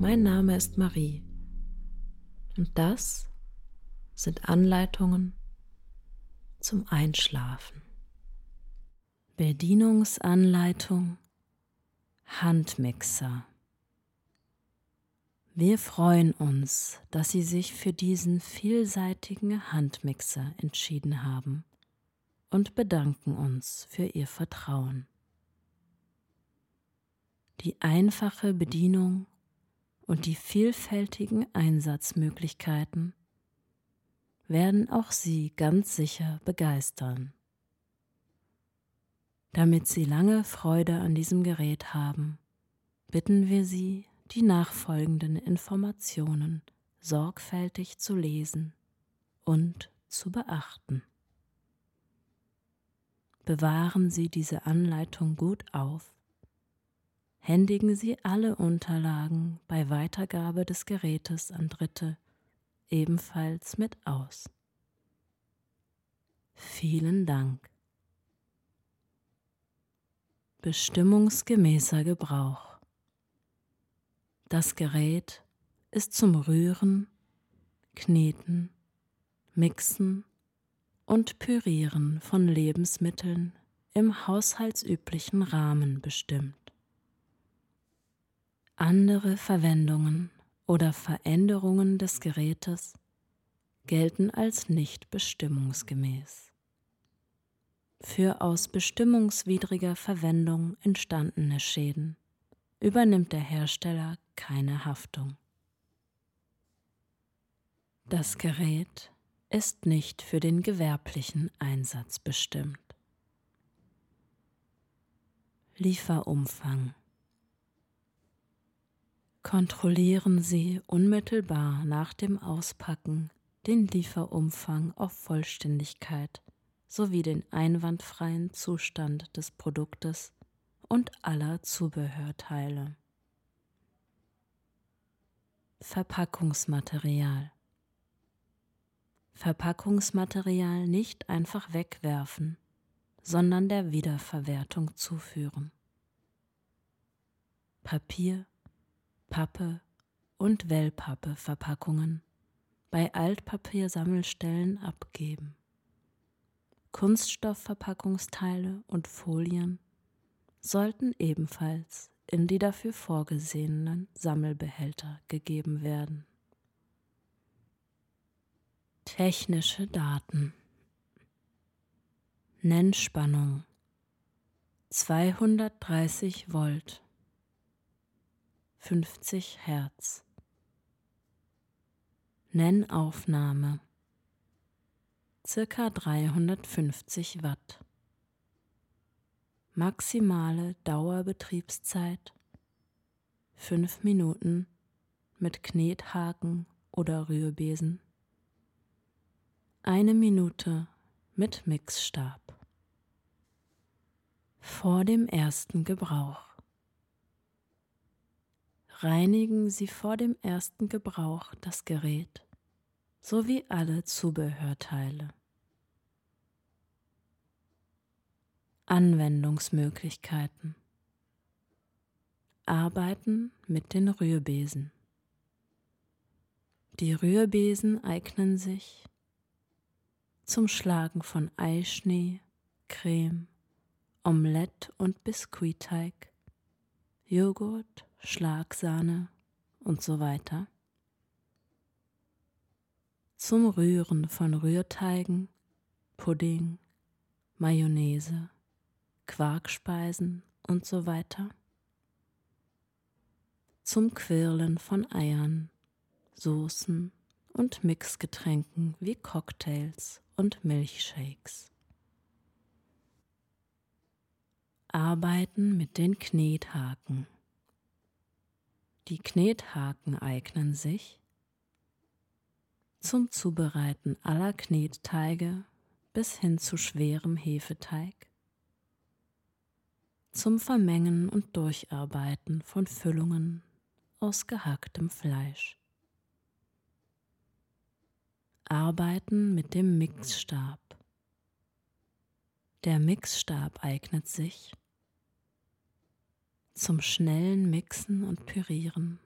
Mein Name ist Marie und das sind Anleitungen zum Einschlafen. Bedienungsanleitung Handmixer. Wir freuen uns, dass Sie sich für diesen vielseitigen Handmixer entschieden haben und bedanken uns für Ihr Vertrauen. Die einfache Bedienung und die vielfältigen Einsatzmöglichkeiten werden auch Sie ganz sicher begeistern. Damit Sie lange Freude an diesem Gerät haben, bitten wir Sie, die nachfolgenden Informationen sorgfältig zu lesen und zu beachten. Bewahren Sie diese Anleitung gut auf. Händigen Sie alle Unterlagen bei Weitergabe des Gerätes an Dritte ebenfalls mit aus. Vielen Dank. Bestimmungsgemäßer Gebrauch das Gerät ist zum Rühren, Kneten, Mixen und Pürieren von Lebensmitteln im haushaltsüblichen Rahmen bestimmt. Andere Verwendungen oder Veränderungen des Gerätes gelten als nicht bestimmungsgemäß. Für aus bestimmungswidriger Verwendung entstandene Schäden übernimmt der Hersteller keine Haftung. Das Gerät ist nicht für den gewerblichen Einsatz bestimmt. Lieferumfang Kontrollieren Sie unmittelbar nach dem Auspacken den Lieferumfang auf Vollständigkeit sowie den einwandfreien Zustand des Produktes und aller Zubehörteile. Verpackungsmaterial Verpackungsmaterial nicht einfach wegwerfen, sondern der Wiederverwertung zuführen. Papier, Pappe und Wellpappe Verpackungen bei Altpapiersammelstellen abgeben. Kunststoffverpackungsteile und Folien sollten ebenfalls in die dafür vorgesehenen Sammelbehälter gegeben werden. Technische Daten Nennspannung 230 Volt 50 Hertz Nennaufnahme circa 350 Watt Maximale Dauerbetriebszeit 5 Minuten mit Knethaken oder Rührbesen. Eine Minute mit Mixstab. Vor dem ersten Gebrauch. Reinigen Sie vor dem ersten Gebrauch das Gerät sowie alle Zubehörteile. Anwendungsmöglichkeiten. Arbeiten mit den Rührbesen. Die Rührbesen eignen sich zum Schlagen von Eischnee, Creme, Omelette und Biskuitteig, Joghurt, Schlagsahne und so weiter. Zum Rühren von Rührteigen, Pudding, Mayonnaise, Quarkspeisen und so weiter. Zum Quirlen von Eiern, Soßen und Mixgetränken wie Cocktails und Milchshakes. Arbeiten mit den Knethaken. Die Knethaken eignen sich zum Zubereiten aller Knetteige bis hin zu schwerem Hefeteig, zum Vermengen und Durcharbeiten von Füllungen aus gehacktem Fleisch. Arbeiten mit dem Mixstab. Der Mixstab eignet sich zum schnellen Mixen und Pürieren,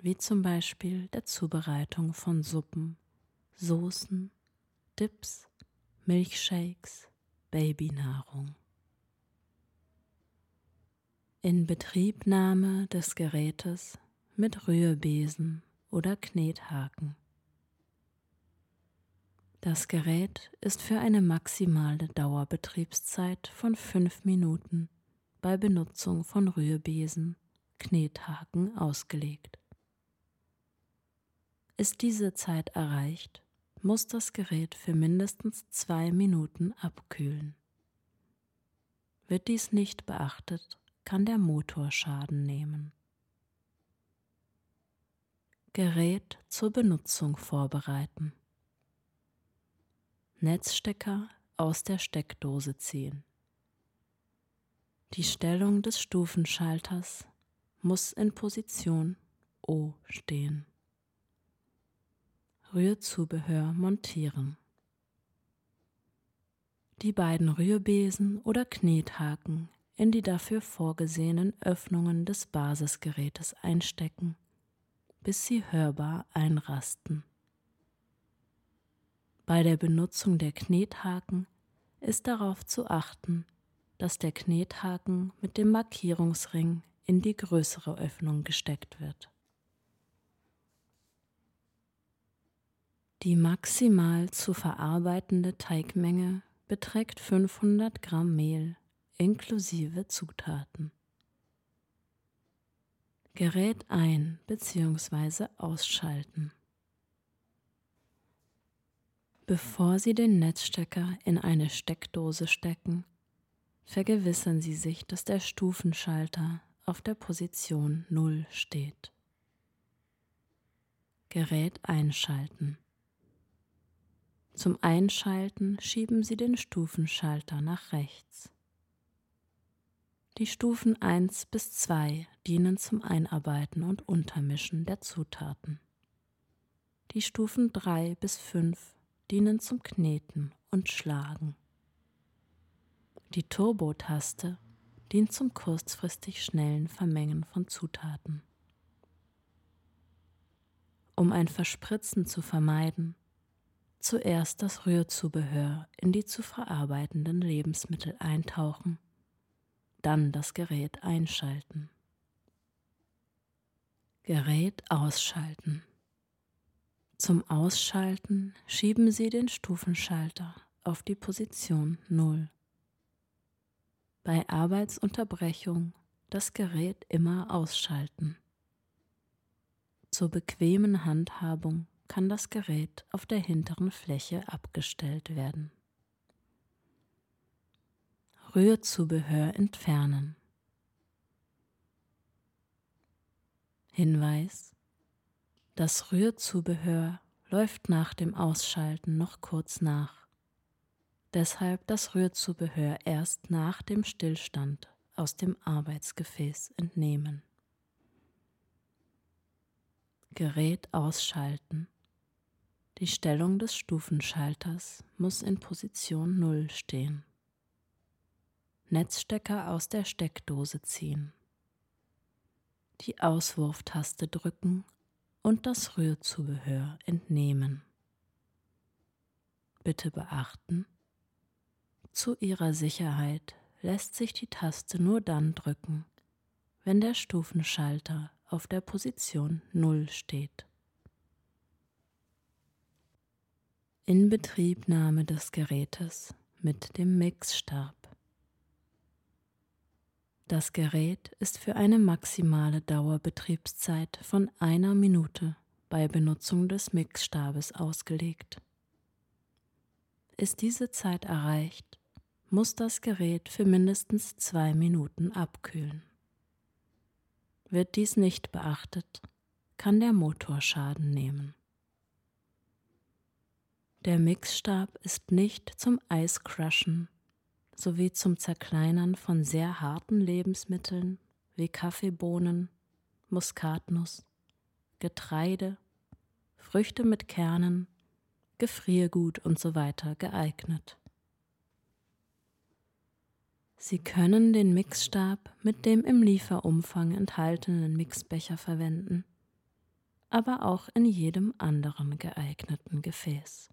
wie zum Beispiel der Zubereitung von Suppen, Soßen, Dips, Milchshakes, Babynahrung. In Betriebnahme des Gerätes mit Rührbesen oder Knethaken. Das Gerät ist für eine maximale Dauerbetriebszeit von fünf Minuten bei Benutzung von Rührbesen, Knethaken ausgelegt. Ist diese Zeit erreicht, muss das Gerät für mindestens zwei Minuten abkühlen. Wird dies nicht beachtet, kann der Motor Schaden nehmen. Gerät zur Benutzung vorbereiten. Netzstecker aus der Steckdose ziehen. Die Stellung des Stufenschalters muss in Position O stehen. Rührzubehör montieren. Die beiden Rührbesen oder Knethaken in die dafür vorgesehenen Öffnungen des Basisgerätes einstecken, bis sie hörbar einrasten. Bei der Benutzung der Knethaken ist darauf zu achten, dass der Knethaken mit dem Markierungsring in die größere Öffnung gesteckt wird. Die maximal zu verarbeitende Teigmenge beträgt 500 Gramm Mehl inklusive Zutaten. Gerät ein bzw. ausschalten. Bevor Sie den Netzstecker in eine Steckdose stecken, vergewissern Sie sich, dass der Stufenschalter auf der Position 0 steht. Gerät einschalten. Zum Einschalten schieben Sie den Stufenschalter nach rechts. Die Stufen 1 bis 2 dienen zum Einarbeiten und Untermischen der Zutaten. Die Stufen 3 bis 5 dienen zum Kneten und Schlagen. Die Turbo-Taste dient zum kurzfristig schnellen Vermengen von Zutaten. Um ein Verspritzen zu vermeiden, zuerst das Rührzubehör in die zu verarbeitenden Lebensmittel eintauchen, dann das Gerät einschalten. Gerät ausschalten. Zum Ausschalten schieben Sie den Stufenschalter auf die Position 0. Bei Arbeitsunterbrechung das Gerät immer ausschalten. Zur bequemen Handhabung kann das Gerät auf der hinteren Fläche abgestellt werden. Rührzubehör entfernen. Hinweis das Rührzubehör läuft nach dem Ausschalten noch kurz nach. Deshalb das Rührzubehör erst nach dem Stillstand aus dem Arbeitsgefäß entnehmen. Gerät ausschalten. Die Stellung des Stufenschalters muss in Position 0 stehen. Netzstecker aus der Steckdose ziehen. Die Auswurftaste drücken und das Rührzubehör entnehmen. Bitte beachten, zu Ihrer Sicherheit lässt sich die Taste nur dann drücken, wenn der Stufenschalter auf der Position 0 steht. Inbetriebnahme des Gerätes mit dem Mixstab. Das Gerät ist für eine maximale Dauerbetriebszeit von einer Minute bei Benutzung des Mixstabes ausgelegt. Ist diese Zeit erreicht, muss das Gerät für mindestens zwei Minuten abkühlen. Wird dies nicht beachtet, kann der Motor Schaden nehmen. Der Mixstab ist nicht zum Eiscrushen sowie zum Zerkleinern von sehr harten Lebensmitteln wie Kaffeebohnen, Muskatnuss, Getreide, Früchte mit Kernen, Gefriergut und so geeignet. Sie können den Mixstab mit dem im Lieferumfang enthaltenen Mixbecher verwenden, aber auch in jedem anderen geeigneten Gefäß.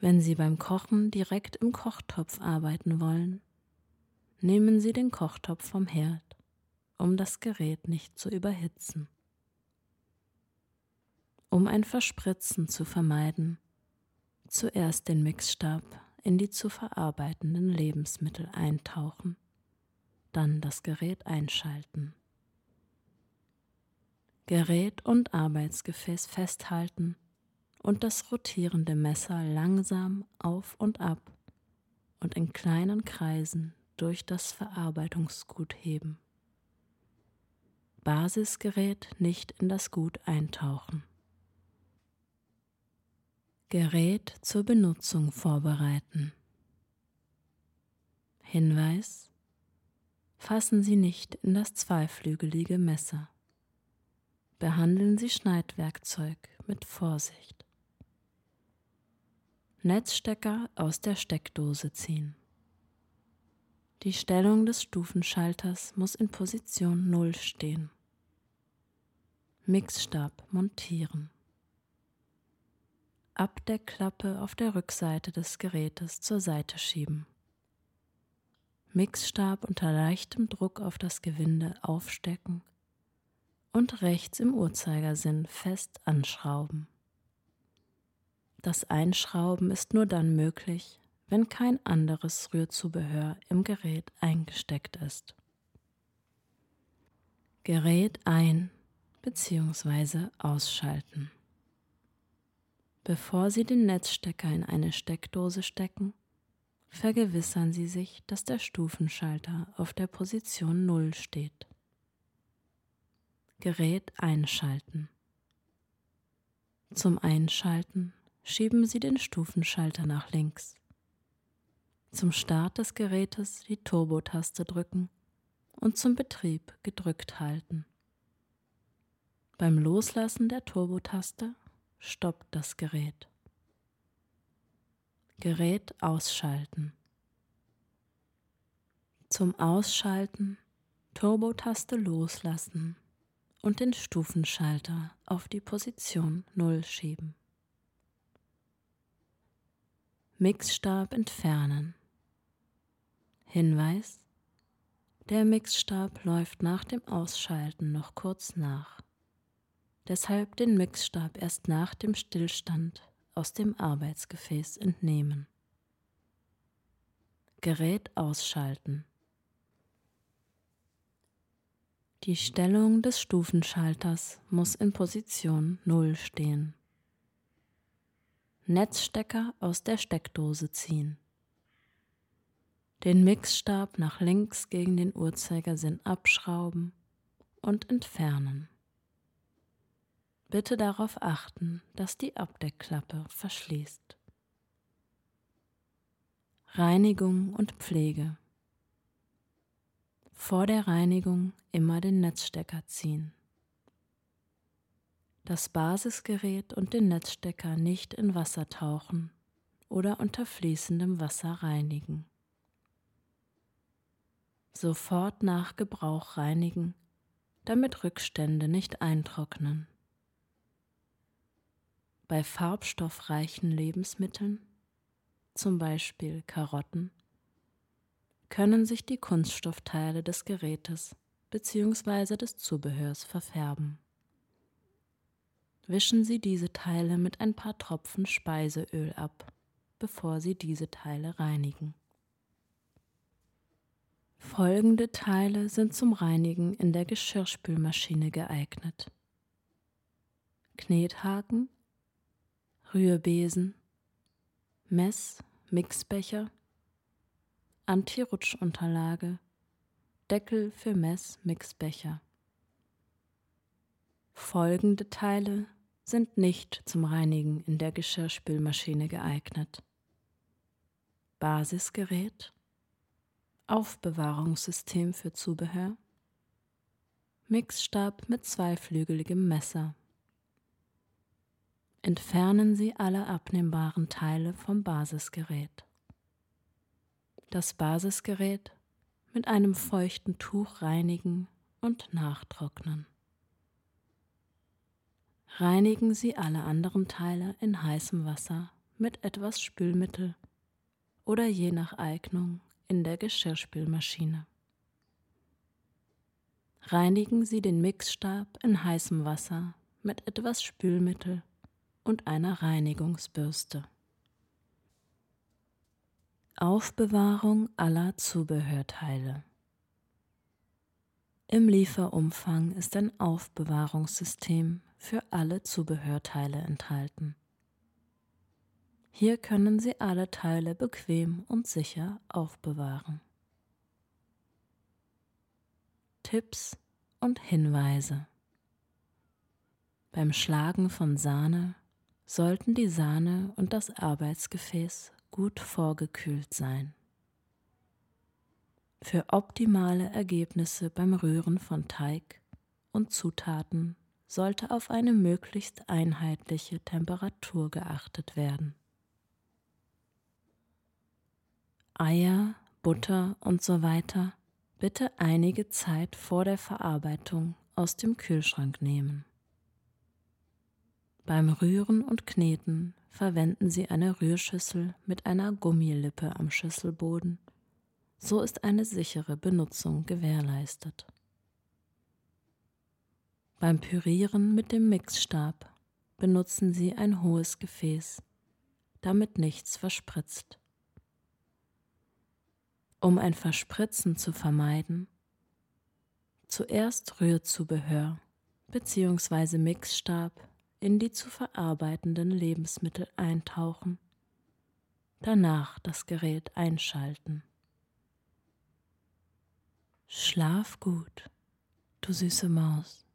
Wenn Sie beim Kochen direkt im Kochtopf arbeiten wollen, nehmen Sie den Kochtopf vom Herd, um das Gerät nicht zu überhitzen. Um ein Verspritzen zu vermeiden, zuerst den Mixstab in die zu verarbeitenden Lebensmittel eintauchen, dann das Gerät einschalten. Gerät und Arbeitsgefäß festhalten und das rotierende Messer langsam auf und ab und in kleinen Kreisen durch das Verarbeitungsgut heben. Basisgerät nicht in das Gut eintauchen. Gerät zur Benutzung vorbereiten. Hinweis Fassen Sie nicht in das zweiflügelige Messer. Behandeln Sie Schneidwerkzeug mit Vorsicht. Netzstecker aus der Steckdose ziehen. Die Stellung des Stufenschalters muss in Position 0 stehen. Mixstab montieren. Abdeckklappe auf der Rückseite des Gerätes zur Seite schieben. Mixstab unter leichtem Druck auf das Gewinde aufstecken und rechts im Uhrzeigersinn fest anschrauben. Das Einschrauben ist nur dann möglich, wenn kein anderes Rührzubehör im Gerät eingesteckt ist. Gerät ein bzw. ausschalten. Bevor Sie den Netzstecker in eine Steckdose stecken, vergewissern Sie sich, dass der Stufenschalter auf der Position 0 steht. Gerät einschalten. Zum Einschalten schieben Sie den Stufenschalter nach links. Zum Start des Gerätes die Turbo-Taste drücken und zum Betrieb gedrückt halten. Beim Loslassen der Turbo-Taste stoppt das Gerät. Gerät ausschalten. Zum Ausschalten Turbo-Taste loslassen und den Stufenschalter auf die Position 0 schieben. Mixstab entfernen. Hinweis: Der Mixstab läuft nach dem Ausschalten noch kurz nach. Deshalb den Mixstab erst nach dem Stillstand aus dem Arbeitsgefäß entnehmen. Gerät ausschalten. Die Stellung des Stufenschalters muss in Position 0 stehen. Netzstecker aus der Steckdose ziehen. Den Mixstab nach links gegen den Uhrzeigersinn abschrauben und entfernen. Bitte darauf achten, dass die Abdeckklappe verschließt. Reinigung und Pflege. Vor der Reinigung immer den Netzstecker ziehen das Basisgerät und den Netzstecker nicht in Wasser tauchen oder unter fließendem Wasser reinigen. Sofort nach Gebrauch reinigen, damit Rückstände nicht eintrocknen. Bei farbstoffreichen Lebensmitteln, zum Beispiel Karotten, können sich die Kunststoffteile des Gerätes bzw. des Zubehörs verfärben wischen Sie diese Teile mit ein paar Tropfen Speiseöl ab, bevor Sie diese Teile reinigen. Folgende Teile sind zum Reinigen in der Geschirrspülmaschine geeignet. Knethaken, Rührbesen, Mess, Mixbecher, Antirutschunterlage, Deckel für Mess, Mixbecher. Folgende Teile sind nicht zum Reinigen in der Geschirrspülmaschine geeignet. Basisgerät, Aufbewahrungssystem für Zubehör, Mixstab mit zweiflügeligem Messer. Entfernen Sie alle abnehmbaren Teile vom Basisgerät. Das Basisgerät mit einem feuchten Tuch reinigen und nachtrocknen. Reinigen Sie alle anderen Teile in heißem Wasser mit etwas Spülmittel oder je nach Eignung in der Geschirrspülmaschine. Reinigen Sie den Mixstab in heißem Wasser mit etwas Spülmittel und einer Reinigungsbürste. Aufbewahrung aller Zubehörteile. Im Lieferumfang ist ein Aufbewahrungssystem für alle Zubehörteile enthalten. Hier können Sie alle Teile bequem und sicher aufbewahren. Tipps und Hinweise Beim Schlagen von Sahne sollten die Sahne und das Arbeitsgefäß gut vorgekühlt sein. Für optimale Ergebnisse beim Rühren von Teig und Zutaten sollte auf eine möglichst einheitliche Temperatur geachtet werden. Eier, Butter und so weiter bitte einige Zeit vor der Verarbeitung aus dem Kühlschrank nehmen. Beim Rühren und Kneten verwenden Sie eine Rührschüssel mit einer Gummilippe am Schüsselboden. So ist eine sichere Benutzung gewährleistet. Beim Pürieren mit dem Mixstab benutzen Sie ein hohes Gefäß, damit nichts verspritzt. Um ein Verspritzen zu vermeiden, zuerst Rührzubehör bzw. Mixstab in die zu verarbeitenden Lebensmittel eintauchen, danach das Gerät einschalten. Schlaf gut, du süße Maus.